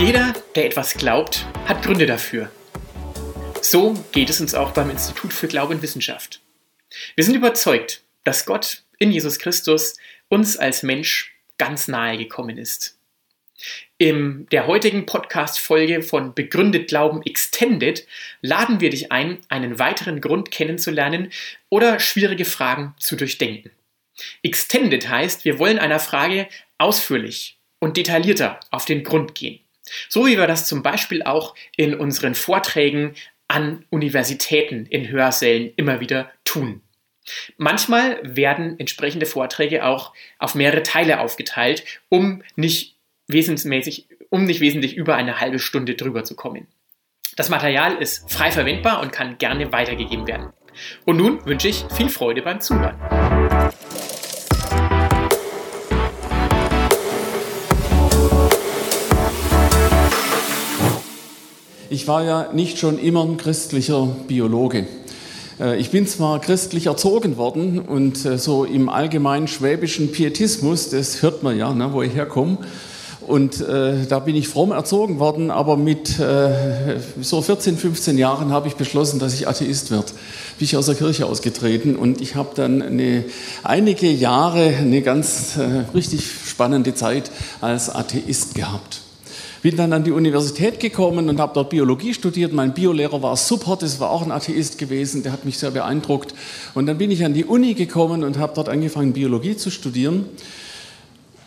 Jeder, der etwas glaubt, hat Gründe dafür. So geht es uns auch beim Institut für Glaube und Wissenschaft. Wir sind überzeugt, dass Gott in Jesus Christus uns als Mensch ganz nahe gekommen ist. In der heutigen Podcast-Folge von Begründet Glauben Extended laden wir dich ein, einen weiteren Grund kennenzulernen oder schwierige Fragen zu durchdenken. Extended heißt, wir wollen einer Frage ausführlich und detaillierter auf den Grund gehen. So wie wir das zum Beispiel auch in unseren Vorträgen an Universitäten in Hörsälen immer wieder tun. Manchmal werden entsprechende Vorträge auch auf mehrere Teile aufgeteilt, um nicht wesensmäßig, um nicht wesentlich über eine halbe Stunde drüber zu kommen. Das Material ist frei verwendbar und kann gerne weitergegeben werden. Und nun wünsche ich viel Freude beim Zuhören. Ich war ja nicht schon immer ein christlicher Biologe. Äh, ich bin zwar christlich erzogen worden und äh, so im allgemeinen schwäbischen Pietismus, das hört man ja, ne, wo ich herkomme, und äh, da bin ich fromm erzogen worden, aber mit äh, so 14, 15 Jahren habe ich beschlossen, dass ich Atheist werde. Bin ich aus der Kirche ausgetreten und ich habe dann eine, einige Jahre eine ganz äh, richtig spannende Zeit als Atheist gehabt. Bin dann an die Universität gekommen und habe dort Biologie studiert. Mein Biolehrer war super, das war auch ein Atheist gewesen, der hat mich sehr beeindruckt. Und dann bin ich an die Uni gekommen und habe dort angefangen, Biologie zu studieren.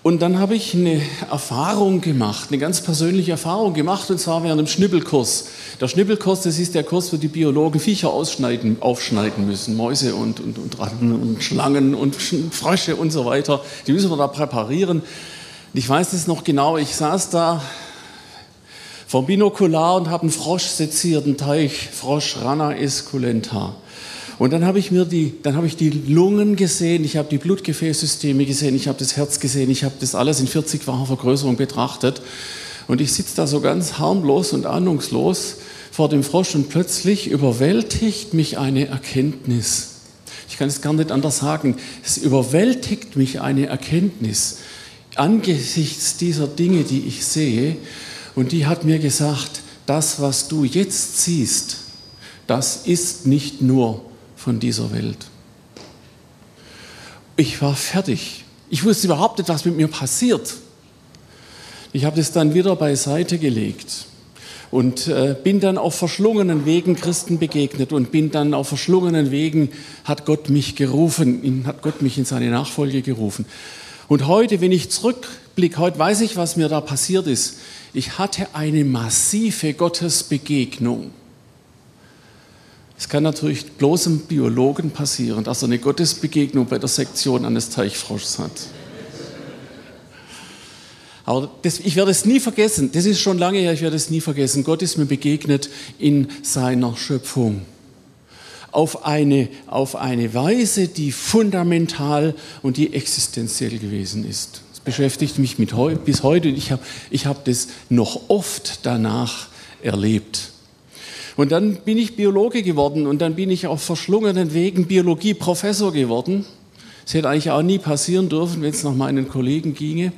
Und dann habe ich eine Erfahrung gemacht, eine ganz persönliche Erfahrung gemacht, und zwar während dem Schnippelkurs. Der Schnippelkurs, das ist der Kurs, wo die Biologen Viecher ausschneiden, aufschneiden müssen, Mäuse und, und, und Ratten und Schlangen und Frösche und so weiter. Die müssen wir da präparieren. Ich weiß das noch genau, ich saß da vom Binokular und habe einen Frosch seziert, einen Teich, Frosch Rana esculenta. Und dann habe ich mir die, dann habe ich die Lungen gesehen, ich habe die Blutgefäßsysteme gesehen, ich habe das Herz gesehen, ich habe das alles in 40-facher Vergrößerung betrachtet. Und ich sitze da so ganz harmlos und ahnungslos vor dem Frosch und plötzlich überwältigt mich eine Erkenntnis. Ich kann es gar nicht anders sagen. Es überwältigt mich eine Erkenntnis angesichts dieser Dinge, die ich sehe. Und die hat mir gesagt, das, was du jetzt siehst, das ist nicht nur von dieser Welt. Ich war fertig. Ich wusste überhaupt nicht, was mit mir passiert. Ich habe das dann wieder beiseite gelegt und äh, bin dann auf verschlungenen Wegen Christen begegnet und bin dann auf verschlungenen Wegen hat Gott mich gerufen, hat Gott mich in seine Nachfolge gerufen. Und heute, wenn ich zurückblicke, heute weiß ich, was mir da passiert ist. Ich hatte eine massive Gottesbegegnung. Es kann natürlich bloß einem Biologen passieren, dass er eine Gottesbegegnung bei der Sektion eines Teichfroschs hat. Aber das, ich werde es nie vergessen, das ist schon lange her, ich werde es nie vergessen. Gott ist mir begegnet in seiner Schöpfung. Auf eine, auf eine Weise, die fundamental und die existenziell gewesen ist. Beschäftigt mich mit heu, bis heute und ich habe ich hab das noch oft danach erlebt. Und dann bin ich Biologe geworden und dann bin ich auf verschlungenen Wegen Biologie-Professor geworden. Es hätte eigentlich auch nie passieren dürfen, wenn es nach meinen Kollegen ginge.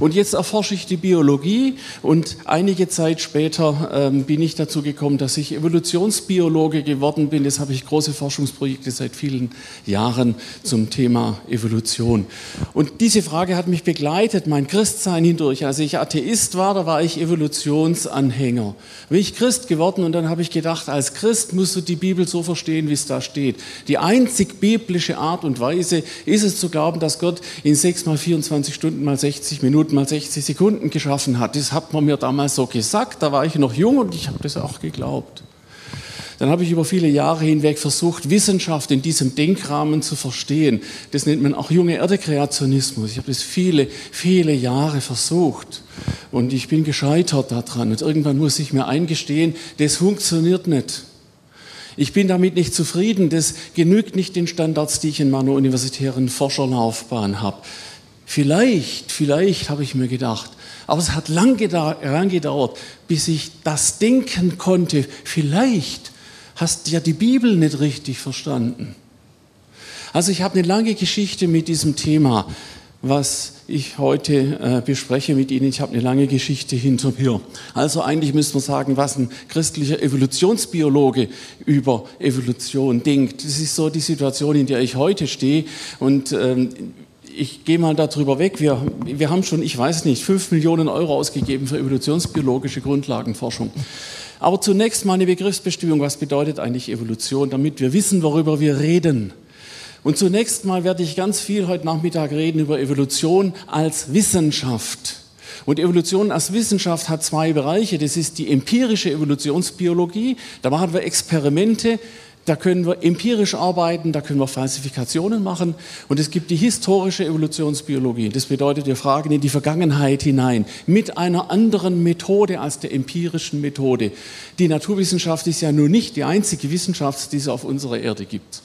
Und jetzt erforsche ich die Biologie und einige Zeit später ähm, bin ich dazu gekommen, dass ich Evolutionsbiologe geworden bin. Jetzt habe ich große Forschungsprojekte seit vielen Jahren zum Thema Evolution. Und diese Frage hat mich begleitet, mein Christsein hindurch. Als ich Atheist war, da war ich Evolutionsanhänger. Bin ich Christ geworden und dann habe ich gedacht, als Christ musst du die Bibel so verstehen, wie es da steht. Die einzig biblische Art und Weise ist es zu glauben, dass Gott in sechs mal 24 Stunden mal 60 Minuten Minuten mal 60 Sekunden geschaffen hat. Das hat man mir damals so gesagt, da war ich noch jung und ich habe das auch geglaubt. Dann habe ich über viele Jahre hinweg versucht, Wissenschaft in diesem Denkrahmen zu verstehen. Das nennt man auch junge Erdekreationismus. Ich habe das viele, viele Jahre versucht und ich bin gescheitert daran. Und irgendwann muss ich mir eingestehen, das funktioniert nicht. Ich bin damit nicht zufrieden. Das genügt nicht den Standards, die ich in meiner universitären Forscherlaufbahn habe. Vielleicht, vielleicht habe ich mir gedacht, aber es hat lang gedauert, bis ich das denken konnte. Vielleicht hast du ja die Bibel nicht richtig verstanden. Also ich habe eine lange Geschichte mit diesem Thema. Was ich heute äh, bespreche mit Ihnen. Ich habe eine lange Geschichte hinter mir. Also eigentlich müsste man sagen, was ein christlicher Evolutionsbiologe über Evolution denkt. Das ist so die Situation, in der ich heute stehe. Und ähm, ich gehe mal darüber weg. Wir, wir haben schon, ich weiß nicht, fünf Millionen Euro ausgegeben für evolutionsbiologische Grundlagenforschung. Aber zunächst mal eine Begriffsbestimmung. Was bedeutet eigentlich Evolution, damit wir wissen, worüber wir reden? Und zunächst mal werde ich ganz viel heute Nachmittag reden über Evolution als Wissenschaft. Und Evolution als Wissenschaft hat zwei Bereiche. Das ist die empirische Evolutionsbiologie. Da machen wir Experimente. Da können wir empirisch arbeiten, da können wir Falsifikationen machen. Und es gibt die historische Evolutionsbiologie. Das bedeutet, wir fragen in die Vergangenheit hinein mit einer anderen Methode als der empirischen Methode. Die Naturwissenschaft ist ja nun nicht die einzige Wissenschaft, die es auf unserer Erde gibt.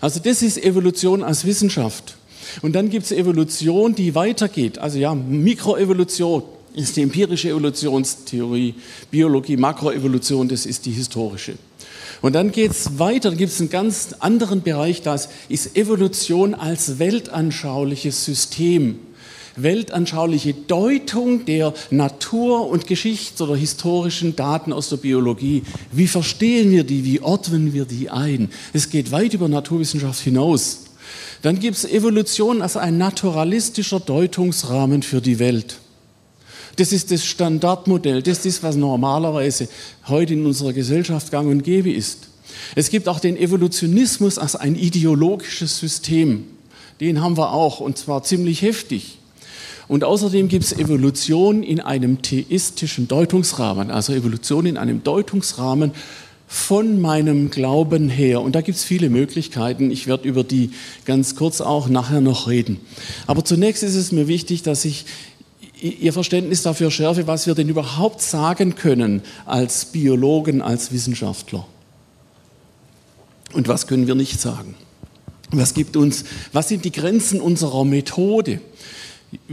Also das ist Evolution als Wissenschaft. Und dann gibt es Evolution, die weitergeht. Also ja, Mikroevolution ist die empirische Evolutionstheorie, Biologie, Makroevolution, das ist die historische. Und dann geht es weiter, gibt es einen ganz anderen Bereich, das ist Evolution als weltanschauliches System weltanschauliche Deutung der Natur- und Geschichts- oder historischen Daten aus der Biologie. Wie verstehen wir die? Wie ordnen wir die ein? Es geht weit über Naturwissenschaft hinaus. Dann gibt es Evolution als ein naturalistischer Deutungsrahmen für die Welt. Das ist das Standardmodell, das ist, was normalerweise heute in unserer Gesellschaft gang und gäbe ist. Es gibt auch den Evolutionismus als ein ideologisches System. Den haben wir auch, und zwar ziemlich heftig. Und außerdem gibt es Evolution in einem theistischen Deutungsrahmen, also Evolution in einem Deutungsrahmen von meinem Glauben her. Und da gibt es viele Möglichkeiten. Ich werde über die ganz kurz auch nachher noch reden. Aber zunächst ist es mir wichtig, dass ich Ihr Verständnis dafür schärfe, was wir denn überhaupt sagen können als Biologen, als Wissenschaftler. Und was können wir nicht sagen? Was gibt uns, was sind die Grenzen unserer Methode?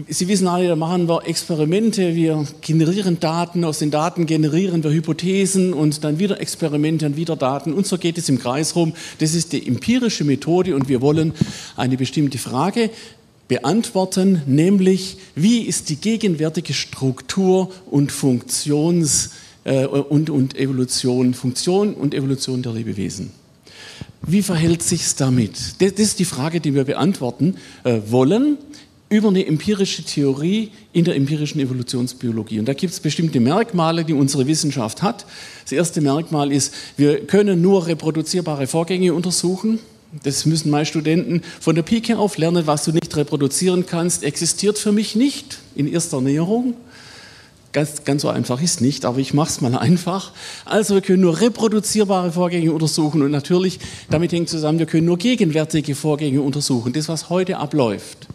Sie wissen alle, da machen wir Experimente, wir generieren Daten, aus den Daten generieren wir Hypothesen und dann wieder Experimente und wieder Daten und so geht es im Kreis rum. Das ist die empirische Methode und wir wollen eine bestimmte Frage beantworten, nämlich wie ist die gegenwärtige Struktur und Funktions- äh, und, und Evolution, Funktion und Evolution der Lebewesen. Wie verhält sich's damit? Das ist die Frage, die wir beantworten äh, wollen über eine empirische Theorie in der empirischen Evolutionsbiologie. Und da gibt es bestimmte Merkmale, die unsere Wissenschaft hat. Das erste Merkmal ist, wir können nur reproduzierbare Vorgänge untersuchen. Das müssen meine Studenten von der Pike auf lernen, was du nicht reproduzieren kannst, existiert für mich nicht in erster Näherung. Ganz, ganz so einfach ist nicht, aber ich mache es mal einfach. Also wir können nur reproduzierbare Vorgänge untersuchen und natürlich, damit hängt zusammen, wir können nur gegenwärtige Vorgänge untersuchen, das, was heute abläuft.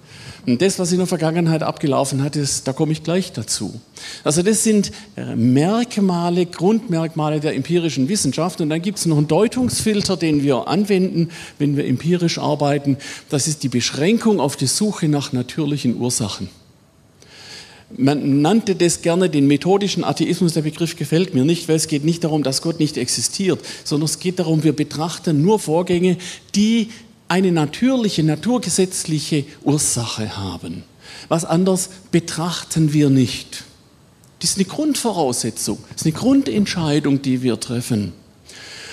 Und das, was in der Vergangenheit abgelaufen hat, ist, da komme ich gleich dazu. Also das sind äh, Merkmale, Grundmerkmale der empirischen Wissenschaft. Und dann gibt es noch einen Deutungsfilter, den wir anwenden, wenn wir empirisch arbeiten. Das ist die Beschränkung auf die Suche nach natürlichen Ursachen. Man nannte das gerne den methodischen Atheismus. Der Begriff gefällt mir nicht, weil es geht nicht darum, dass Gott nicht existiert, sondern es geht darum, wir betrachten nur Vorgänge, die eine natürliche, naturgesetzliche Ursache haben. Was anders betrachten wir nicht. Das ist eine Grundvoraussetzung, das ist eine Grundentscheidung, die wir treffen.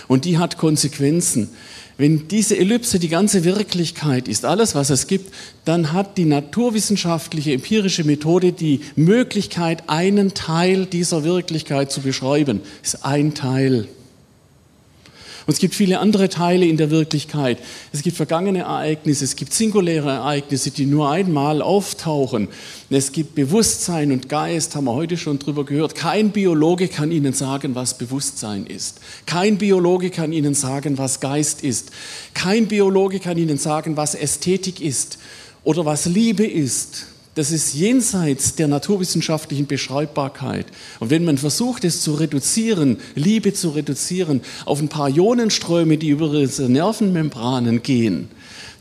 Und die hat Konsequenzen. Wenn diese Ellipse die ganze Wirklichkeit ist, alles, was es gibt, dann hat die naturwissenschaftliche empirische Methode die Möglichkeit, einen Teil dieser Wirklichkeit zu beschreiben. Das ist ein Teil. Und es gibt viele andere Teile in der Wirklichkeit. Es gibt vergangene Ereignisse, es gibt singuläre Ereignisse, die nur einmal auftauchen. Es gibt Bewusstsein und Geist, haben wir heute schon drüber gehört. Kein Biologe kann Ihnen sagen, was Bewusstsein ist. Kein Biologe kann Ihnen sagen, was Geist ist. Kein Biologe kann Ihnen sagen, was Ästhetik ist oder was Liebe ist das ist jenseits der naturwissenschaftlichen Beschreibbarkeit. Und wenn man versucht, es zu reduzieren, Liebe zu reduzieren, auf ein paar Ionenströme, die über diese Nervenmembranen gehen,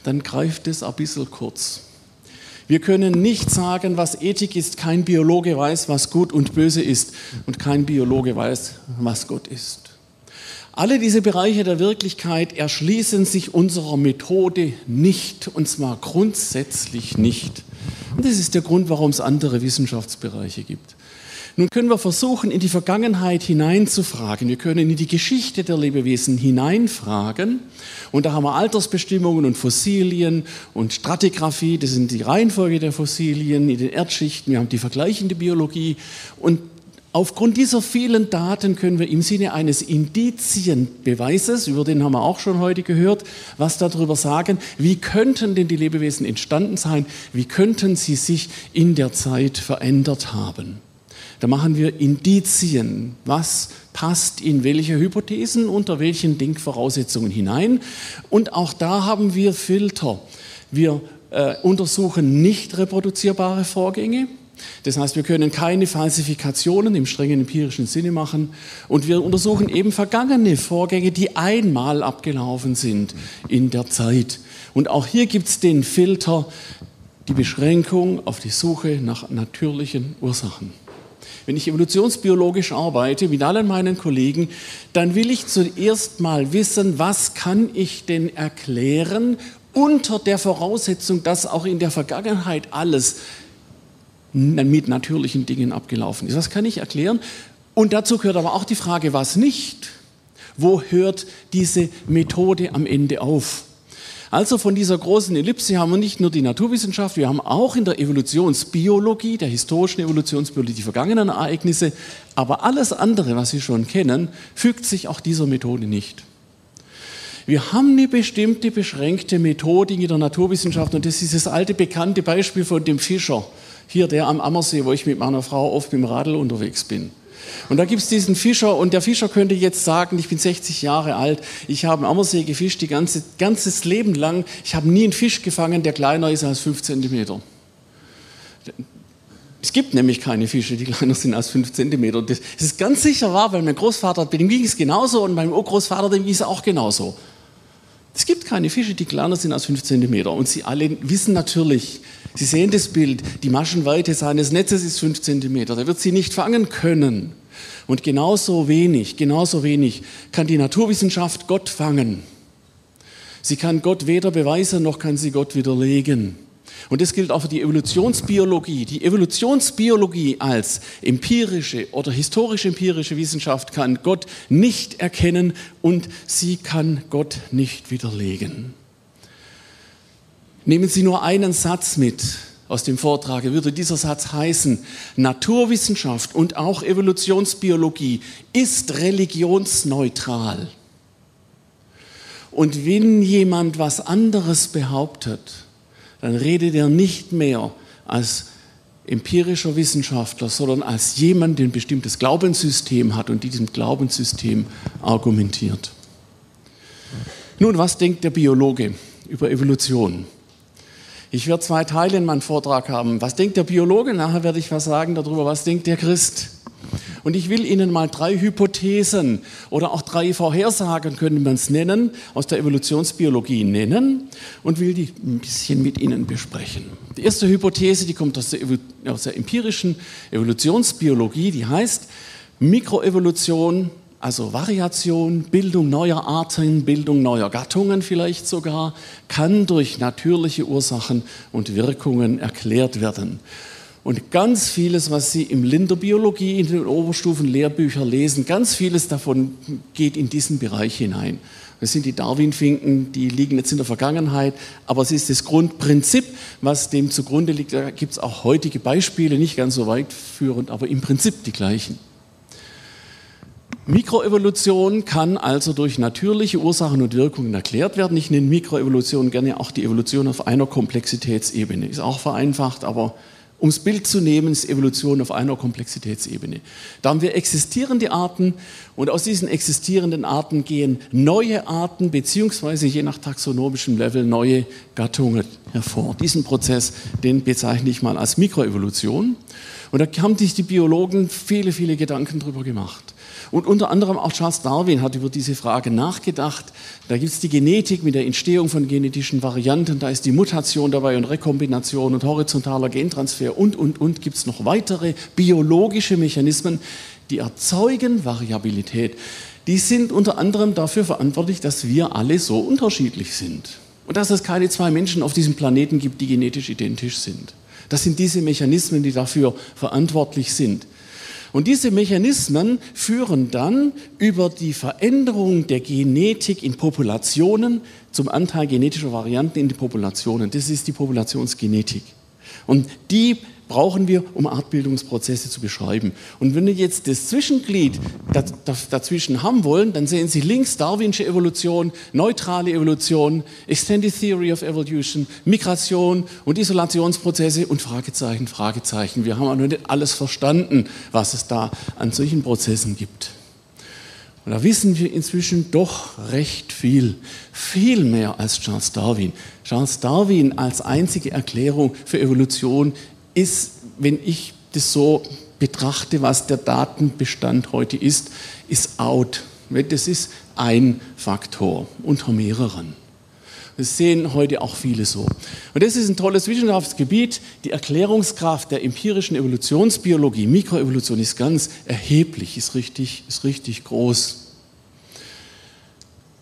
dann greift es ein bisschen kurz. Wir können nicht sagen, was Ethik ist. Kein Biologe weiß, was gut und böse ist. Und kein Biologe weiß, was Gott ist. Alle diese Bereiche der Wirklichkeit erschließen sich unserer Methode nicht, und zwar grundsätzlich nicht. Und das ist der Grund, warum es andere Wissenschaftsbereiche gibt. Nun können wir versuchen, in die Vergangenheit hineinzufragen. Wir können in die Geschichte der Lebewesen hineinfragen. Und da haben wir Altersbestimmungen und Fossilien und Stratigraphie. Das sind die Reihenfolge der Fossilien in den Erdschichten. Wir haben die vergleichende Biologie. Und Aufgrund dieser vielen Daten können wir im Sinne eines Indizienbeweises, über den haben wir auch schon heute gehört, was darüber sagen, wie könnten denn die Lebewesen entstanden sein, wie könnten sie sich in der Zeit verändert haben. Da machen wir Indizien. Was passt in welche Hypothesen, unter welchen Denkvoraussetzungen hinein? Und auch da haben wir Filter. Wir äh, untersuchen nicht reproduzierbare Vorgänge. Das heißt, wir können keine Falsifikationen im strengen empirischen Sinne machen und wir untersuchen eben vergangene Vorgänge, die einmal abgelaufen sind in der Zeit. Und auch hier gibt es den Filter, die Beschränkung auf die Suche nach natürlichen Ursachen. Wenn ich evolutionsbiologisch arbeite, mit allen meinen Kollegen, dann will ich zuerst mal wissen, was kann ich denn erklären unter der Voraussetzung, dass auch in der Vergangenheit alles mit natürlichen Dingen abgelaufen ist. Das kann ich erklären. Und dazu gehört aber auch die Frage, was nicht. Wo hört diese Methode am Ende auf? Also von dieser großen Ellipse haben wir nicht nur die Naturwissenschaft, wir haben auch in der Evolutionsbiologie, der historischen Evolutionsbiologie, die vergangenen Ereignisse, aber alles andere, was Sie schon kennen, fügt sich auch dieser Methode nicht. Wir haben eine bestimmte beschränkte Methodik in der Naturwissenschaft und das ist das alte bekannte Beispiel von dem Fischer, hier der am Ammersee, wo ich mit meiner Frau oft mit dem Radl unterwegs bin. Und da gibt es diesen Fischer und der Fischer könnte jetzt sagen, ich bin 60 Jahre alt, ich habe am Ammersee gefischt die ganze, ganzes Leben lang, ich habe nie einen Fisch gefangen, der kleiner ist als 5 cm. Es gibt nämlich keine Fische, die kleiner sind als 5 cm. Das ist ganz sicher wahr, weil mein Großvater, dem ging es genauso und meinem Urgroßvater, dem ging es auch genauso. Es gibt keine Fische, die kleiner sind als 5 cm. Und Sie alle wissen natürlich, Sie sehen das Bild, die Maschenweite seines Netzes ist 5 cm. Der wird sie nicht fangen können. Und genauso wenig, genauso wenig kann die Naturwissenschaft Gott fangen. Sie kann Gott weder beweisen, noch kann sie Gott widerlegen. Und das gilt auch für die Evolutionsbiologie. Die Evolutionsbiologie als empirische oder historisch empirische Wissenschaft kann Gott nicht erkennen und sie kann Gott nicht widerlegen. Nehmen Sie nur einen Satz mit aus dem Vortrag. Würde dieser Satz heißen, Naturwissenschaft und auch Evolutionsbiologie ist religionsneutral. Und wenn jemand was anderes behauptet, dann redet er nicht mehr als empirischer Wissenschaftler, sondern als jemand, der ein bestimmtes Glaubenssystem hat und diesem Glaubenssystem argumentiert. Nun, was denkt der Biologe über Evolution? Ich werde zwei Teile in meinem Vortrag haben. Was denkt der Biologe? Nachher werde ich was sagen darüber, was denkt der Christ. Und ich will Ihnen mal drei Hypothesen oder auch drei Vorhersagen, können wir es nennen, aus der Evolutionsbiologie nennen und will die ein bisschen mit Ihnen besprechen. Die erste Hypothese, die kommt aus der, aus der empirischen Evolutionsbiologie, die heißt, Mikroevolution also Variation, Bildung neuer Arten, Bildung neuer Gattungen vielleicht sogar, kann durch natürliche Ursachen und Wirkungen erklärt werden. Und ganz vieles, was Sie im Linderbiologie in den Oberstufenlehrbüchern lesen, ganz vieles davon geht in diesen Bereich hinein. Das sind die Darwin-Finken, die liegen jetzt in der Vergangenheit, aber es ist das Grundprinzip, was dem zugrunde liegt. Da gibt es auch heutige Beispiele, nicht ganz so weit führend, aber im Prinzip die gleichen. Mikroevolution kann also durch natürliche Ursachen und Wirkungen erklärt werden. Ich nenne Mikroevolution gerne auch die Evolution auf einer Komplexitätsebene. Ist auch vereinfacht, aber um das Bild zu nehmen, ist Evolution auf einer Komplexitätsebene. Da haben wir existierende Arten und aus diesen existierenden Arten gehen neue Arten beziehungsweise je nach taxonomischem Level neue Gattungen hervor. Diesen Prozess, den bezeichne ich mal als Mikroevolution. Und da haben sich die Biologen viele, viele Gedanken drüber gemacht. Und unter anderem auch Charles Darwin hat über diese Frage nachgedacht. Da gibt es die Genetik mit der Entstehung von genetischen Varianten, da ist die Mutation dabei und Rekombination und horizontaler Gentransfer und, und, und. Gibt es noch weitere biologische Mechanismen, die erzeugen Variabilität. Die sind unter anderem dafür verantwortlich, dass wir alle so unterschiedlich sind. Und dass es keine zwei Menschen auf diesem Planeten gibt, die genetisch identisch sind. Das sind diese Mechanismen, die dafür verantwortlich sind. Und diese Mechanismen führen dann über die Veränderung der Genetik in Populationen zum Anteil genetischer Varianten in den Populationen. Das ist die Populationsgenetik. Und die brauchen wir, um Artbildungsprozesse zu beschreiben. Und wenn wir jetzt das Zwischenglied dazwischen haben wollen, dann sehen Sie links Darwinsche Evolution, neutrale Evolution, Extended Theory of Evolution, Migration und Isolationsprozesse und Fragezeichen, Fragezeichen. Wir haben auch noch nicht alles verstanden, was es da an solchen Prozessen gibt. Und da wissen wir inzwischen doch recht viel, viel mehr als Charles Darwin. Charles Darwin als einzige Erklärung für Evolution ist, wenn ich das so betrachte, was der Datenbestand heute ist, ist out. Das ist ein Faktor unter mehreren. Das sehen heute auch viele so. Und das ist ein tolles Wissenschaftsgebiet. Die Erklärungskraft der empirischen Evolutionsbiologie, Mikroevolution ist ganz erheblich, ist richtig, ist richtig groß.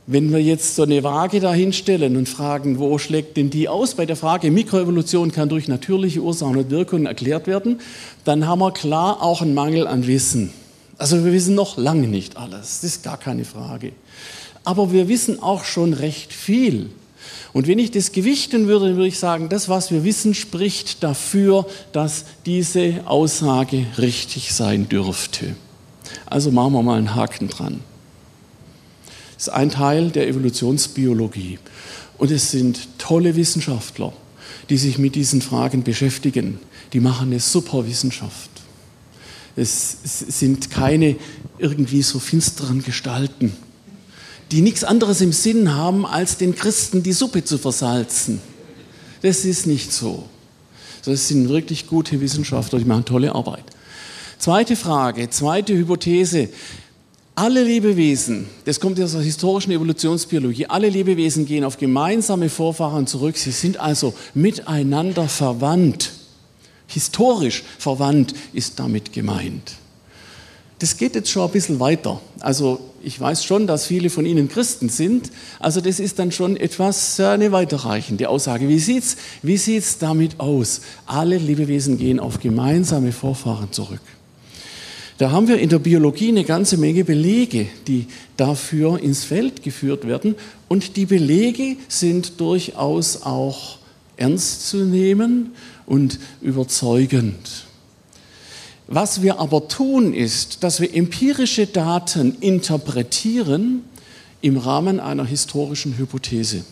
Wenn wir jetzt so eine Waage dahinstellen und fragen, wo schlägt denn die aus? Bei der Frage, Mikroevolution kann durch natürliche Ursachen und Wirkungen erklärt werden, dann haben wir klar auch einen Mangel an Wissen. Also wir wissen noch lange nicht alles, das ist gar keine Frage. Aber wir wissen auch schon recht viel. Und wenn ich das gewichten würde, dann würde ich sagen, das, was wir wissen, spricht dafür, dass diese Aussage richtig sein dürfte. Also machen wir mal einen Haken dran. Das ist ein Teil der Evolutionsbiologie. Und es sind tolle Wissenschaftler, die sich mit diesen Fragen beschäftigen. Die machen eine super Wissenschaft. Es sind keine irgendwie so finsteren Gestalten, die nichts anderes im Sinn haben, als den Christen die Suppe zu versalzen. Das ist nicht so. Das sind wirklich gute Wissenschaftler, die machen tolle Arbeit. Zweite Frage, zweite Hypothese. Alle Lebewesen, das kommt aus der historischen Evolutionsbiologie, alle Lebewesen gehen auf gemeinsame Vorfahren zurück. Sie sind also miteinander verwandt. Historisch verwandt ist damit gemeint. Das geht jetzt schon ein bisschen weiter. Also ich weiß schon, dass viele von Ihnen Christen sind. Also das ist dann schon etwas äh, eine weiterreichende Aussage. Wie sieht es wie sieht's damit aus? Alle Lebewesen gehen auf gemeinsame Vorfahren zurück. Da haben wir in der Biologie eine ganze Menge Belege, die dafür ins Feld geführt werden. Und die Belege sind durchaus auch ernst zu nehmen und überzeugend. Was wir aber tun, ist, dass wir empirische Daten interpretieren im Rahmen einer historischen Hypothese.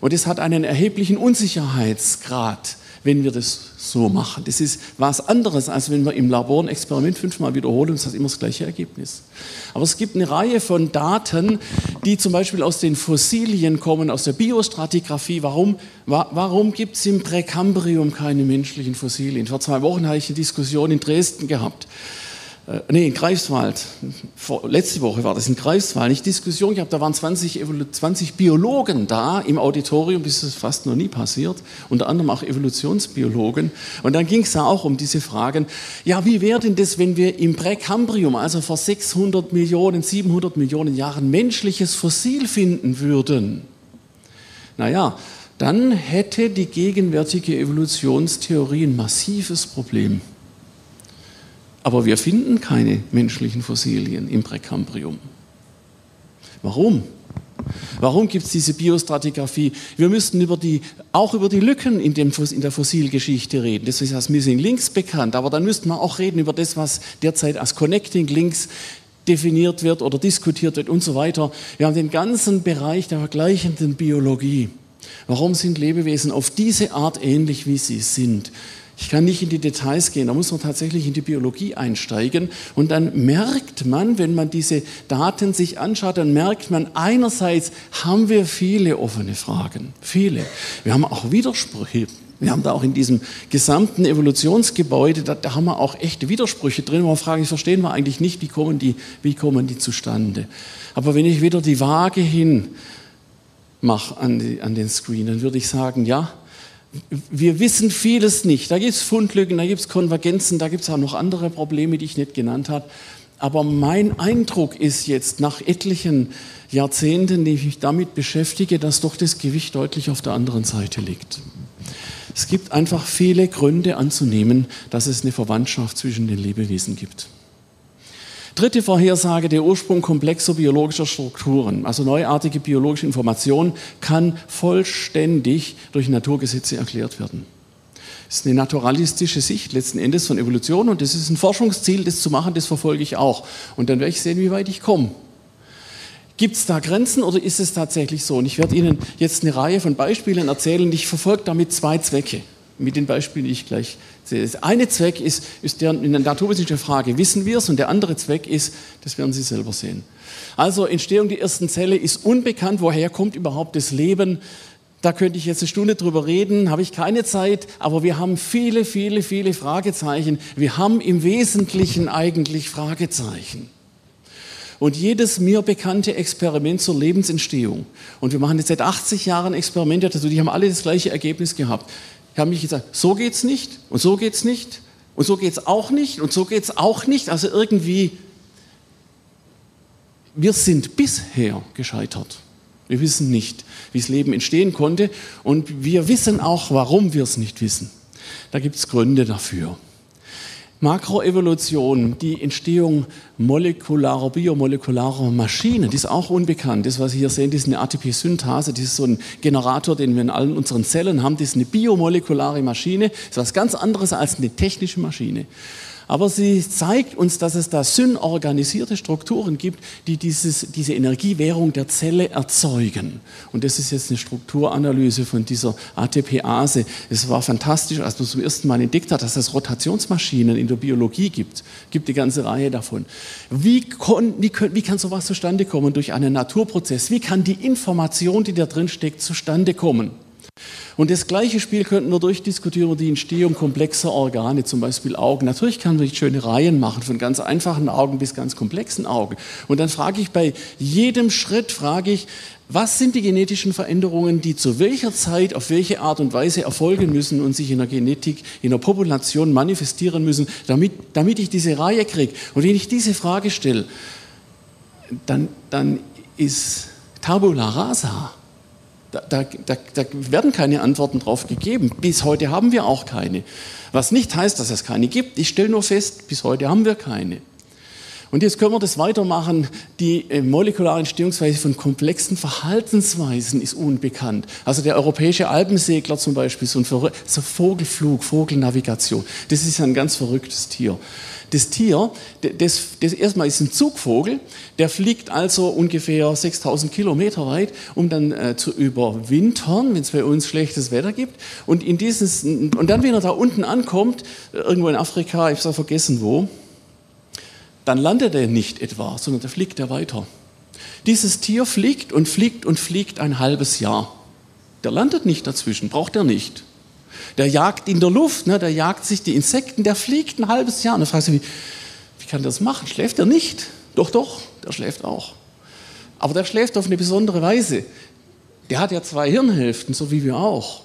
Und es hat einen erheblichen Unsicherheitsgrad wenn wir das so machen. Das ist was anderes, als wenn wir im Labor ein Experiment fünfmal wiederholen und es hat immer das gleiche Ergebnis. Aber es gibt eine Reihe von Daten, die zum Beispiel aus den Fossilien kommen, aus der Biostratigraphie. Warum, warum gibt es im Präkambrium keine menschlichen Fossilien? Vor zwei Wochen hatte ich eine Diskussion in Dresden gehabt äh, nee, in Greifswald, vor, letzte Woche war das in Greifswald, nicht Diskussion gehabt, da waren 20, 20 Biologen da im Auditorium, das ist fast noch nie passiert, unter anderem auch Evolutionsbiologen. Und dann ging es da auch um diese Fragen, ja, wie wäre denn das, wenn wir im Präkambrium, also vor 600 Millionen, 700 Millionen Jahren, menschliches Fossil finden würden? Naja, dann hätte die gegenwärtige Evolutionstheorie ein massives Problem. Aber wir finden keine menschlichen Fossilien im Präkambrium. Warum? Warum gibt es diese Biostratigraphie? Wir müssten über die, auch über die Lücken in, dem, in, der Fossilgeschichte reden. Das ist als Missing Links bekannt, aber dann müssten wir auch reden über das, was derzeit als Connecting Links definiert wird oder diskutiert wird und so weiter. Wir haben den ganzen Bereich der vergleichenden Biologie. Warum sind Lebewesen auf diese Art ähnlich, wie sie sind? Ich kann nicht in die Details gehen, da muss man tatsächlich in die Biologie einsteigen. Und dann merkt man, wenn man diese Daten sich anschaut, dann merkt man, einerseits haben wir viele offene Fragen, viele. Wir haben auch Widersprüche. Wir haben da auch in diesem gesamten Evolutionsgebäude, da, da haben wir auch echte Widersprüche drin, wo wir fragen, ich verstehen wir eigentlich nicht, wie kommen, die, wie kommen die zustande. Aber wenn ich wieder die Waage hin mache an, an den Screen, dann würde ich sagen, ja, wir wissen vieles nicht. Da gibt es Fundlücken, da gibt es Konvergenzen, da gibt es auch noch andere Probleme, die ich nicht genannt habe. Aber mein Eindruck ist jetzt nach etlichen Jahrzehnten, die ich mich damit beschäftige, dass doch das Gewicht deutlich auf der anderen Seite liegt. Es gibt einfach viele Gründe anzunehmen, dass es eine Verwandtschaft zwischen den Lebewesen gibt. Dritte Vorhersage, der Ursprung komplexer biologischer Strukturen, also neuartige biologische Information, kann vollständig durch Naturgesetze erklärt werden. Das ist eine naturalistische Sicht letzten Endes von Evolution und das ist ein Forschungsziel, das zu machen, das verfolge ich auch. Und dann werde ich sehen, wie weit ich komme. Gibt es da Grenzen oder ist es tatsächlich so? Und ich werde Ihnen jetzt eine Reihe von Beispielen erzählen. Ich verfolge damit zwei Zwecke, mit den Beispielen, die ich gleich Der eine Zweck ist, ist der, in der naturwissenschaftlichen Frage, wissen wir es? Und der andere Zweck ist, das werden Sie selber sehen. Also Entstehung der ersten Zelle ist unbekannt. Woher kommt überhaupt das Leben? Da könnte ich jetzt eine Stunde drüber reden, habe ich keine Zeit, aber wir haben viele, viele, viele Fragezeichen. Wir haben im Wesentlichen eigentlich Fragezeichen. Und jedes mir bekannte Experiment zur Lebensentstehung, und wir machen jetzt seit 80 Jahren Experimente dazu, die haben alle das gleiche Ergebnis gehabt. Die haben mich gesagt, so geht's nicht und so geht's nicht und so geht's auch nicht und so geht's auch nicht. Also irgendwie, wir sind bisher gescheitert. Wir wissen nicht, wie das Leben entstehen konnte und wir wissen auch, warum wir es nicht wissen. Da gibt es Gründe dafür. Makroevolution, die Entstehung molekularer, biomolekularer Maschinen, die ist auch unbekannt. Das, was Sie hier sehen, ist eine ATP-Synthase, das ist so ein Generator, den wir in allen unseren Zellen haben. Das ist eine biomolekulare Maschine, das ist was ganz anderes als eine technische Maschine. Aber sie zeigt uns, dass es da synorganisierte Strukturen gibt, die dieses, diese Energiewährung der Zelle erzeugen. Und das ist jetzt eine Strukturanalyse von dieser ATPase. Es war fantastisch, als man zum ersten Mal entdeckt hat, dass es Rotationsmaschinen in der Biologie gibt. Gibt eine ganze Reihe davon. Wie, kon, wie, wie kann sowas zustande kommen? Durch einen Naturprozess. Wie kann die Information, die da drin steckt, zustande kommen? Und das gleiche Spiel könnten wir durchdiskutieren, die Entstehung komplexer Organe, zum Beispiel Augen. Natürlich kann man schöne Reihen machen, von ganz einfachen Augen bis ganz komplexen Augen. Und dann frage ich bei jedem Schritt, frage ich, was sind die genetischen Veränderungen, die zu welcher Zeit, auf welche Art und Weise erfolgen müssen und sich in der Genetik, in der Population manifestieren müssen, damit, damit ich diese Reihe kriege. Und wenn ich diese Frage stelle, dann, dann ist Tabula rasa. Da, da, da, werden keine Antworten drauf gegeben. Bis heute haben wir auch keine. Was nicht heißt, dass es keine gibt. Ich stelle nur fest, bis heute haben wir keine. Und jetzt können wir das weitermachen. Die äh, molekulare Entstehungsweise von komplexen Verhaltensweisen ist unbekannt. Also der europäische Alpensegler zum Beispiel, so ein so Vogelflug, Vogelnavigation, das ist ein ganz verrücktes Tier. Das Tier, das, das erstmal ist ein Zugvogel, der fliegt also ungefähr 6000 Kilometer weit, um dann äh, zu überwintern, wenn es bei uns schlechtes Wetter gibt. Und, in dieses, und dann, wenn er da unten ankommt, irgendwo in Afrika, ich habe vergessen wo, dann landet er nicht etwa, sondern da fliegt er weiter. Dieses Tier fliegt und fliegt und fliegt ein halbes Jahr. Der landet nicht dazwischen, braucht er nicht. Der jagt in der Luft, ne, der jagt sich die Insekten, der fliegt ein halbes Jahr. Und dann fragst du, wie, wie kann der das machen? Schläft er nicht? Doch, doch, der schläft auch. Aber der schläft auf eine besondere Weise. Der hat ja zwei Hirnhälften, so wie wir auch.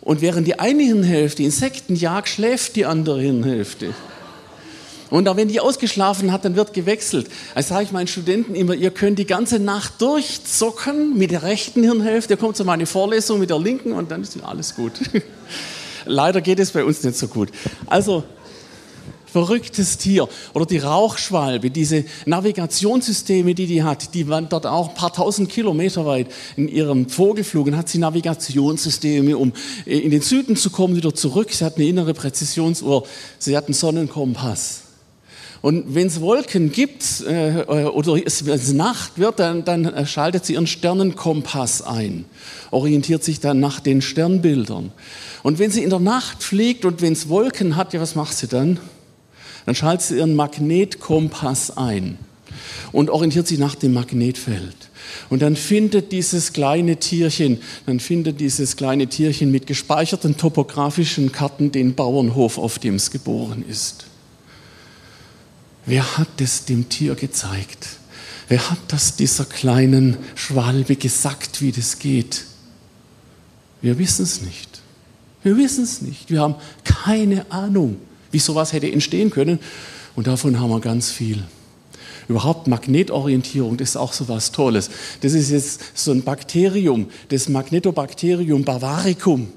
Und während die eine Hirnhälfte Insekten jagt, schläft die andere Hirnhälfte. Und auch wenn die ausgeschlafen hat, dann wird gewechselt. Also sage ich meinen Studenten immer, ihr könnt die ganze Nacht durchzocken mit der rechten Hirnhälfte. Ihr kommt zu meiner Vorlesung mit der linken und dann ist alles gut. Leider geht es bei uns nicht so gut. Also, verrücktes Tier. Oder die Rauchschwalbe, diese Navigationssysteme, die die hat, die waren dort auch ein paar tausend Kilometer weit in ihrem Vogelflug und hat sie Navigationssysteme, um in den Süden zu kommen, wieder zurück. Sie hat eine innere Präzisionsuhr, sie hat einen Sonnenkompass. Und wenn es Wolken gibt äh, oder es, es Nacht wird, dann, dann schaltet sie ihren Sternenkompass ein, orientiert sich dann nach den Sternbildern. Und wenn sie in der Nacht fliegt und wenn es Wolken hat, ja, was macht sie dann? Dann schaltet sie ihren Magnetkompass ein und orientiert sich nach dem Magnetfeld. Und dann findet dieses kleine Tierchen, dann findet dieses kleine Tierchen mit gespeicherten topografischen Karten den Bauernhof, auf dem es geboren ist. Wer hat es dem Tier gezeigt? Wer hat das dieser kleinen Schwalbe gesagt, wie das geht? Wir wissen es nicht. Wir wissen es nicht. Wir haben keine Ahnung, wie sowas hätte entstehen können. Und davon haben wir ganz viel. Überhaupt Magnetorientierung, das ist auch so was Tolles. Das ist jetzt so ein Bakterium, das Magnetobacterium bavaricum.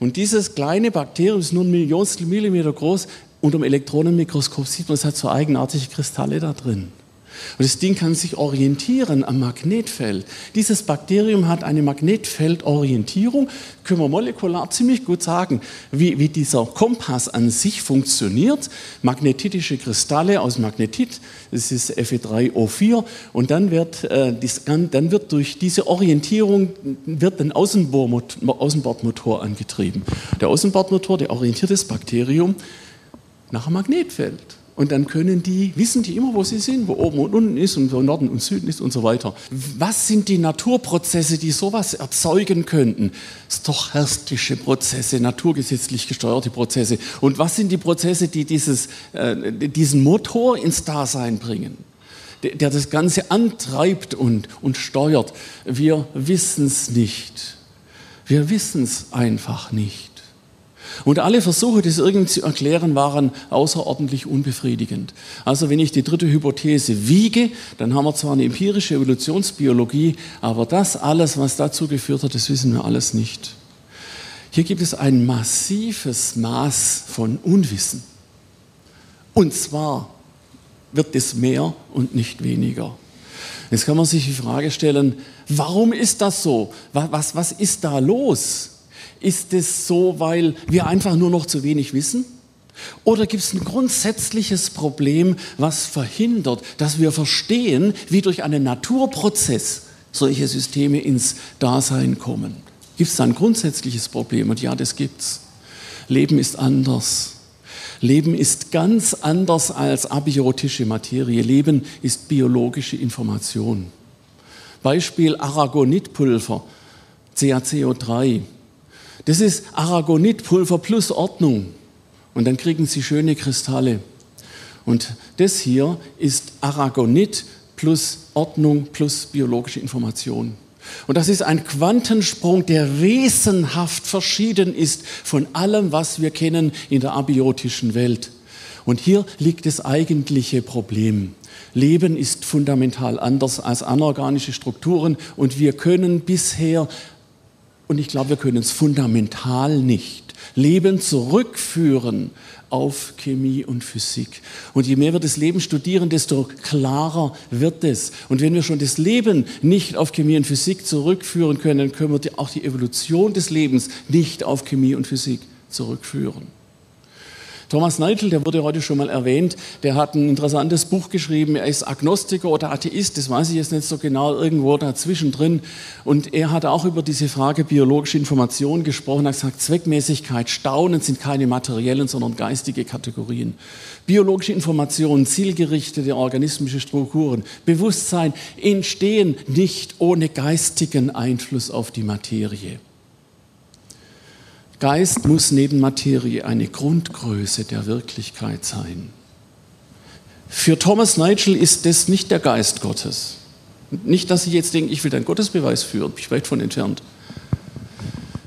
Und dieses kleine Bakterium ist nur ein Millionstel Millimeter groß. Unter dem Elektronenmikroskop sieht man, es hat so eigenartige Kristalle da drin. Und das Ding kann sich orientieren am Magnetfeld. Dieses Bakterium hat eine Magnetfeldorientierung. Können wir molekular ziemlich gut sagen, wie, wie dieser Kompass an sich funktioniert. Magnetitische Kristalle aus Magnetit, das ist Fe3O4. Und dann wird, äh, dann wird durch diese Orientierung wird ein Außenbordmotor angetrieben. Der Außenbordmotor, der orientiert das Bakterium nach einem Magnetfeld. Und dann können die, wissen die immer, wo sie sind, wo oben und unten ist und wo Norden und Süden ist und so weiter. Was sind die Naturprozesse, die sowas erzeugen könnten? Stochastische Prozesse, naturgesetzlich gesteuerte Prozesse. Und was sind die Prozesse, die dieses, äh, diesen Motor ins Dasein bringen? Der, der das Ganze antreibt und, und steuert. Wir wissen es nicht. Wir wissen es einfach nicht. Und alle Versuche, das irgendwie zu erklären, waren außerordentlich unbefriedigend. Also wenn ich die dritte Hypothese wiege, dann haben wir zwar eine empirische Evolutionsbiologie, aber das alles, was dazu geführt hat, das wissen wir alles nicht. Hier gibt es ein massives Maß von Unwissen. Und zwar wird es mehr und nicht weniger. Jetzt kann man sich die Frage stellen, warum ist das so? Was, was, was ist da los? Ist es so, weil wir einfach nur noch zu wenig wissen? Oder gibt es ein grundsätzliches Problem, was verhindert, dass wir verstehen, wie durch einen Naturprozess solche Systeme ins Dasein kommen? Gibt es da ein grundsätzliches Problem? Und ja, das gibt's. Leben ist anders. Leben ist ganz anders als abiotische Materie. Leben ist biologische Information. Beispiel Aragonitpulver, CaCO3. Das ist Aragonitpulver plus Ordnung. Und dann kriegen Sie schöne Kristalle. Und das hier ist Aragonit plus Ordnung plus biologische Information. Und das ist ein Quantensprung, der wesenhaft verschieden ist von allem, was wir kennen in der abiotischen Welt. Und hier liegt das eigentliche Problem. Leben ist fundamental anders als anorganische Strukturen und wir können bisher und ich glaube, wir können es fundamental nicht. Leben zurückführen auf Chemie und Physik. Und je mehr wir das Leben studieren, desto klarer wird es. Und wenn wir schon das Leben nicht auf Chemie und Physik zurückführen können, dann können wir auch die Evolution des Lebens nicht auf Chemie und Physik zurückführen. Thomas Nigel, der wurde heute schon mal erwähnt, der hat ein interessantes Buch geschrieben. Er ist Agnostiker oder Atheist, das weiß ich jetzt nicht so genau, irgendwo dazwischen drin. Und er hat auch über diese Frage biologische Information gesprochen. Er hat gesagt, Zweckmäßigkeit, Staunen sind keine materiellen, sondern geistige Kategorien. Biologische Informationen, zielgerichtete organismische Strukturen, Bewusstsein entstehen nicht ohne geistigen Einfluss auf die Materie. Geist muss neben Materie eine Grundgröße der Wirklichkeit sein. Für Thomas Nigel ist das nicht der Geist Gottes. Nicht, dass ich jetzt denke, ich will einen Gottesbeweis führen, bin ich weit von entfernt.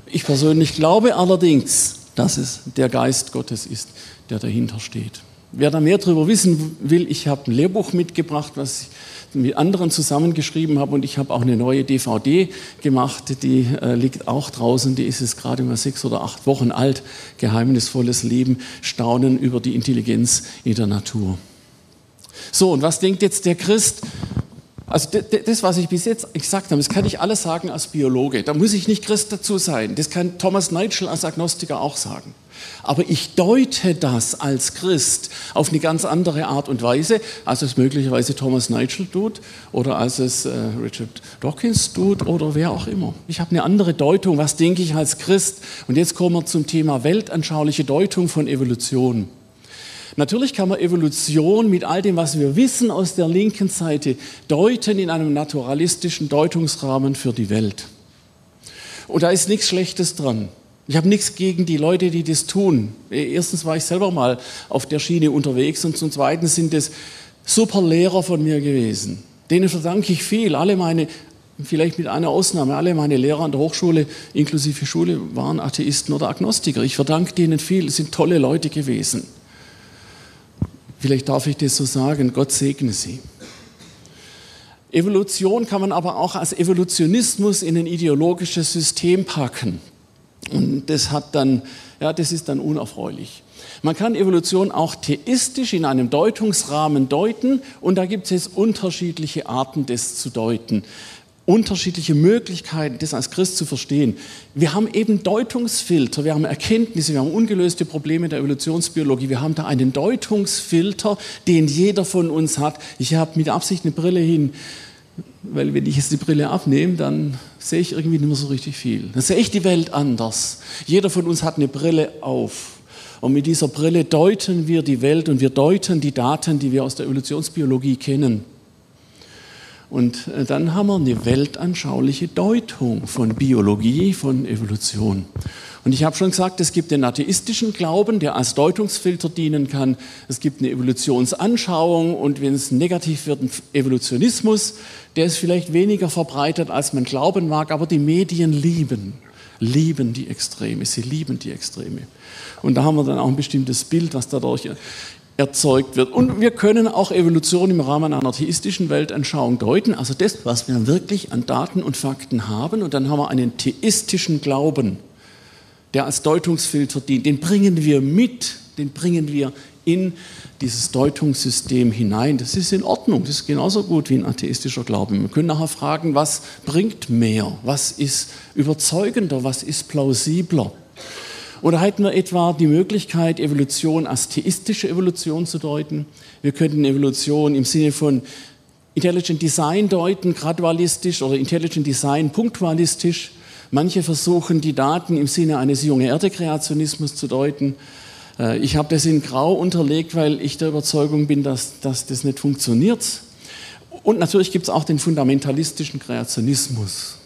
Ich persönlich glaube allerdings, dass es der Geist Gottes ist, der dahinter steht. Wer da mehr darüber wissen will, ich habe ein Lehrbuch mitgebracht, was mit anderen zusammengeschrieben habe und ich habe auch eine neue DVD gemacht, die äh, liegt auch draußen, die ist jetzt gerade mal sechs oder acht Wochen alt, Geheimnisvolles Leben, Staunen über die Intelligenz in der Natur. So, und was denkt jetzt der Christ? Also das, was ich bis jetzt gesagt habe, das kann ich alles sagen als Biologe. Da muss ich nicht Christ dazu sein. Das kann Thomas Nigel als Agnostiker auch sagen. Aber ich deute das als Christ auf eine ganz andere Art und Weise, als es möglicherweise Thomas Nigel tut oder als es äh, Richard Dawkins tut oder wer auch immer. Ich habe eine andere Deutung, was denke ich als Christ. Und jetzt kommen wir zum Thema weltanschauliche Deutung von Evolution. Natürlich kann man Evolution mit all dem, was wir wissen aus der linken Seite, deuten in einem naturalistischen Deutungsrahmen für die Welt. Und da ist nichts Schlechtes dran. Ich habe nichts gegen die Leute, die das tun. Erstens war ich selber mal auf der Schiene unterwegs und zum Zweiten sind es super Lehrer von mir gewesen. Denen verdanke ich viel. Alle meine, vielleicht mit einer Ausnahme, alle meine Lehrer an der Hochschule, inklusive Schule, waren Atheisten oder Agnostiker. Ich verdanke denen viel. Es sind tolle Leute gewesen. Vielleicht darf ich das so sagen, Gott segne sie. Evolution kann man aber auch als Evolutionismus in ein ideologisches System packen. Und das hat dann, ja, das ist dann unerfreulich. Man kann Evolution auch theistisch in einem Deutungsrahmen deuten und da gibt es unterschiedliche Arten, das zu deuten unterschiedliche Möglichkeiten, das als Christ zu verstehen. Wir haben eben Deutungsfilter, wir haben Erkenntnisse, wir haben ungelöste Probleme der Evolutionsbiologie. Wir haben da einen Deutungsfilter, den jeder von uns hat. Ich habe mit Absicht eine Brille hin, weil wenn ich jetzt die Brille abnehme, dann sehe ich irgendwie nicht mehr so richtig viel. Dann sehe ich die Welt anders. Jeder von uns hat eine Brille auf. Und mit dieser Brille deuten wir die Welt und wir deuten die Daten, die wir aus der Evolutionsbiologie kennen. Und äh, dann haben wir eine weltanschauliche Deutung von Biologie, von Evolution. Und ich habe schon gesagt, es gibt den atheistischen Glauben, der als Deutungsfilter dienen kann. Es gibt eine Evolutionsanschauung und wenn es negativ wird, ein Evolutionismus. Der ist vielleicht weniger verbreitet, als man glauben mag, aber die Medien lieben, lieben die Extreme. Sie lieben die Extreme. Und da haben wir dann auch ein bestimmtes Bild, was dadurch erzeugt wird. Und wir können auch Evolution im Rahmen einer theistischen Weltanschauung deuten, also das, was wir wirklich an Daten und Fakten haben. Und dann haben wir einen theistischen Glauben, der als Deutungsfilter dient. Den bringen wir mit, den bringen wir in dieses Deutungssystem hinein. Das ist in Ordnung, das ist genauso gut wie ein atheistischer Glaube. Wir können nachher fragen, was bringt mehr, was ist überzeugender, was ist plausibler. Oder hätten wir etwa die Möglichkeit, Evolution als theistische Evolution zu deuten? Wir könnten Evolution im Sinne von Intelligent Design deuten, gradualistisch oder Intelligent Design punktualistisch. Manche versuchen, die Daten im Sinne eines junge Erde-Kreationismus zu deuten. Äh, ich habe das in Grau unterlegt, weil ich der Überzeugung bin, dass, dass das nicht funktioniert. Und natürlich gibt es auch den fundamentalistischen Kreationismus.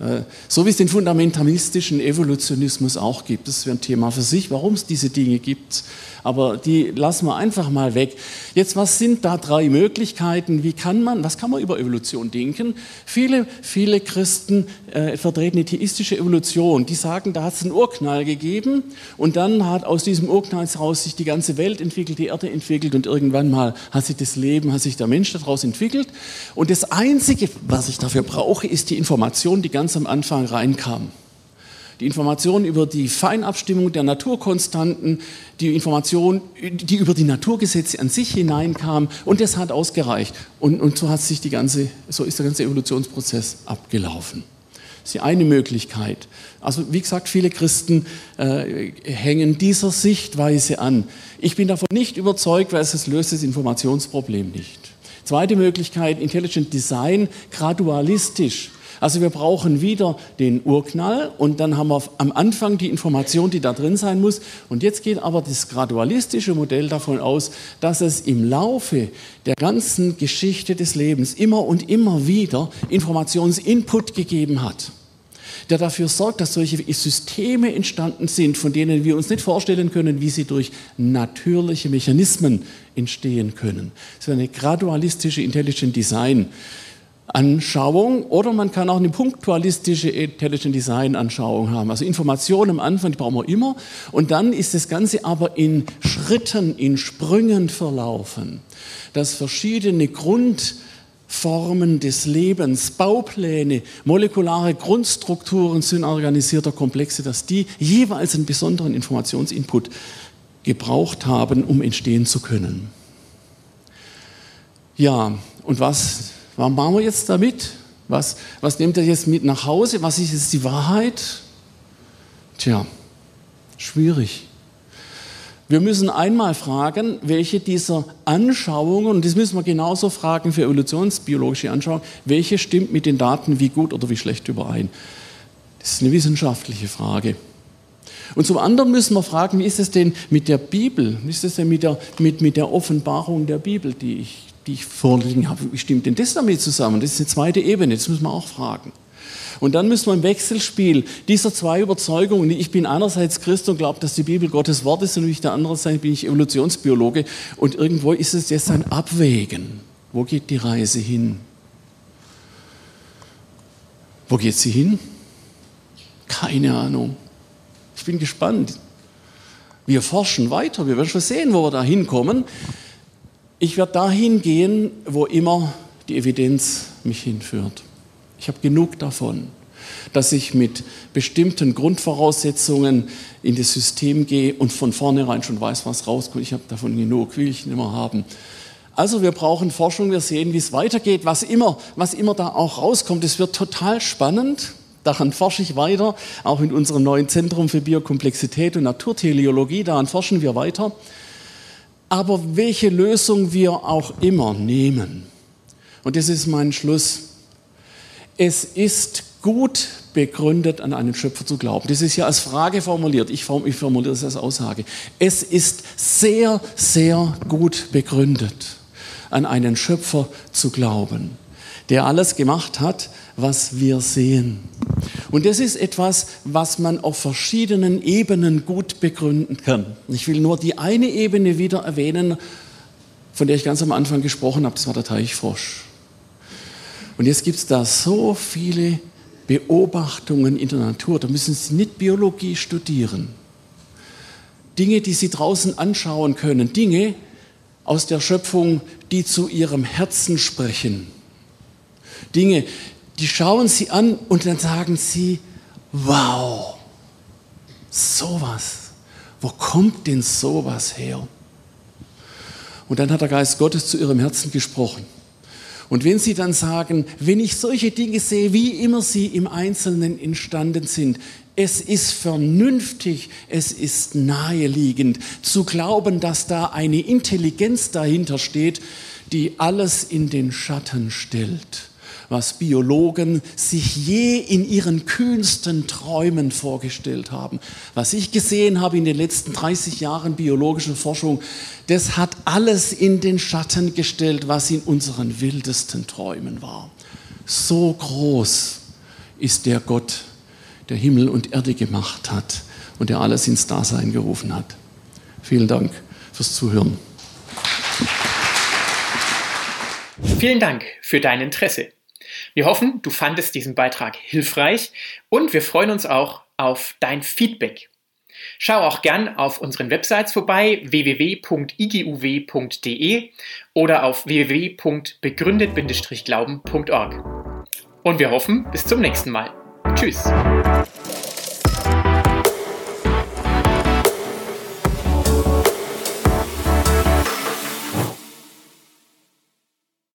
Äh, so wie es den fundamentalistischen Evolutionismus auch gibt. Das wäre ein Thema für sich, warum es diese Dinge gibt. Aber die lassen wir einfach mal weg. Jetzt, was sind da drei Möglichkeiten? Wie kann man, was kann man über Evolution denken? Viele, viele Christen äh, vertreten die theistische Evolution. Die sagen, da hat es einen Urknall gegeben und dann hat aus diesem Urknall heraus sich die ganze Welt entwickelt, die Erde entwickelt und irgendwann mal hat sich das Leben, hat sich der Mensch daraus entwickelt. Und das Einzige, was ich dafür brauche, ist die Information, die ganz am Anfang reinkam die Information über die Feinabstimmung der Naturkonstanten, die Information, die über die Naturgesetze an sich hineinkam und das hat ausgereicht. Und, und so, hat sich die ganze, so ist der ganze Evolutionsprozess abgelaufen. Das ist die eine Möglichkeit. Also wie gesagt, viele Christen äh, hängen dieser Sichtweise an. Ich bin davon nicht überzeugt, weil es löst das Informationsproblem nicht. Zweite Möglichkeit, Intelligent Design gradualistisch. Also wir brauchen wieder den Urknall und dann haben wir am Anfang die Information, die da drin sein muss. Und jetzt geht aber das gradualistische Modell davon aus, dass es im Laufe der ganzen Geschichte des Lebens immer und immer wieder Informationsinput gegeben hat der dafür sorgt, dass solche Systeme entstanden sind, von denen wir uns nicht vorstellen können, wie sie durch natürliche Mechanismen entstehen können. Das ist eine gradualistische Intelligent Design. Anschauung oder man kann auch eine punktualistische Intelligent Design Anschauung haben. Also Informationen am Anfang, die brauchen wir immer und dann ist das Ganze aber in Schritten, in Sprüngen verlaufen, dass verschiedene Grundformen des Lebens, Baupläne, molekulare Grundstrukturen sind organisierter Komplexe, dass die jeweils einen besonderen Informationsinput gebraucht haben, um entstehen zu können. Ja, und was was machen wir jetzt damit? Was, was nehmt ihr jetzt mit nach Hause? Was ist jetzt die Wahrheit? Tja, schwierig. Wir müssen einmal fragen, welche dieser Anschauungen, und das müssen wir genauso fragen für evolutionsbiologische Anschauungen, welche stimmt mit den Daten wie gut oder wie schlecht überein? Das ist eine wissenschaftliche Frage. Und zum anderen müssen wir fragen, wie ist es denn mit der Bibel? Wie ist es denn mit der, mit, mit der Offenbarung der Bibel, die ich die ich vorliegen habe, wie stimmt denn das damit zusammen? Das ist eine zweite Ebene, das müssen wir auch fragen. Und dann müssen wir im Wechselspiel dieser zwei Überzeugungen, ich bin einerseits Christ und glaube, dass die Bibel Gottes Wort ist, und auf der anderen Seite bin ich Evolutionsbiologe. Und irgendwo ist es jetzt ein Abwägen. Wo geht die Reise hin? Wo geht sie hin? Keine Ahnung. Ich bin gespannt. Wir forschen weiter, wir werden schon sehen, wo wir da hinkommen. Ich werde dahin gehen, wo immer die Evidenz mich hinführt. Ich habe genug davon. dass ich mit bestimmten Grundvoraussetzungen in das System gehe und von vornherein schon weiß, was rauskommt. Ich habe davon genug, will ich nicht mehr haben. Also wir brauchen Forschung, wir sehen, wie es weitergeht, was immer, was immer da auch rauskommt. Es wird total spannend. Daran forsche ich weiter, auch in unserem neuen Zentrum für Biokomplexität und Naturteleologie, daran forschen wir weiter. Aber welche Lösung wir auch immer nehmen, und das ist mein Schluss, es ist gut begründet, an einen Schöpfer zu glauben. Das ist ja als Frage formuliert, ich formuliere es als Aussage. Es ist sehr, sehr gut begründet, an einen Schöpfer zu glauben, der alles gemacht hat, was wir sehen. Und das ist etwas, was man auf verschiedenen Ebenen gut begründen kann. Ich will nur die eine Ebene wieder erwähnen, von der ich ganz am Anfang gesprochen habe, das war der Teichfrosch. Und jetzt gibt es da so viele Beobachtungen in der Natur, da müssen Sie nicht Biologie studieren. Dinge, die Sie draußen anschauen können, Dinge aus der Schöpfung, die zu Ihrem Herzen sprechen. Dinge, die schauen sie an und dann sagen sie, wow, sowas, wo kommt denn sowas her? Und dann hat der Geist Gottes zu ihrem Herzen gesprochen. Und wenn Sie dann sagen, wenn ich solche Dinge sehe, wie immer sie im Einzelnen entstanden sind, es ist vernünftig, es ist naheliegend zu glauben, dass da eine Intelligenz dahinter steht, die alles in den Schatten stellt was Biologen sich je in ihren kühnsten Träumen vorgestellt haben. Was ich gesehen habe in den letzten 30 Jahren biologischer Forschung, das hat alles in den Schatten gestellt, was in unseren wildesten Träumen war. So groß ist der Gott, der Himmel und Erde gemacht hat und der alles ins Dasein gerufen hat. Vielen Dank fürs Zuhören. Vielen Dank für dein Interesse. Wir hoffen, du fandest diesen Beitrag hilfreich und wir freuen uns auch auf dein Feedback. Schau auch gern auf unseren Websites vorbei www.iguw.de oder auf www.begründet-glauben.org. Und wir hoffen, bis zum nächsten Mal. Tschüss.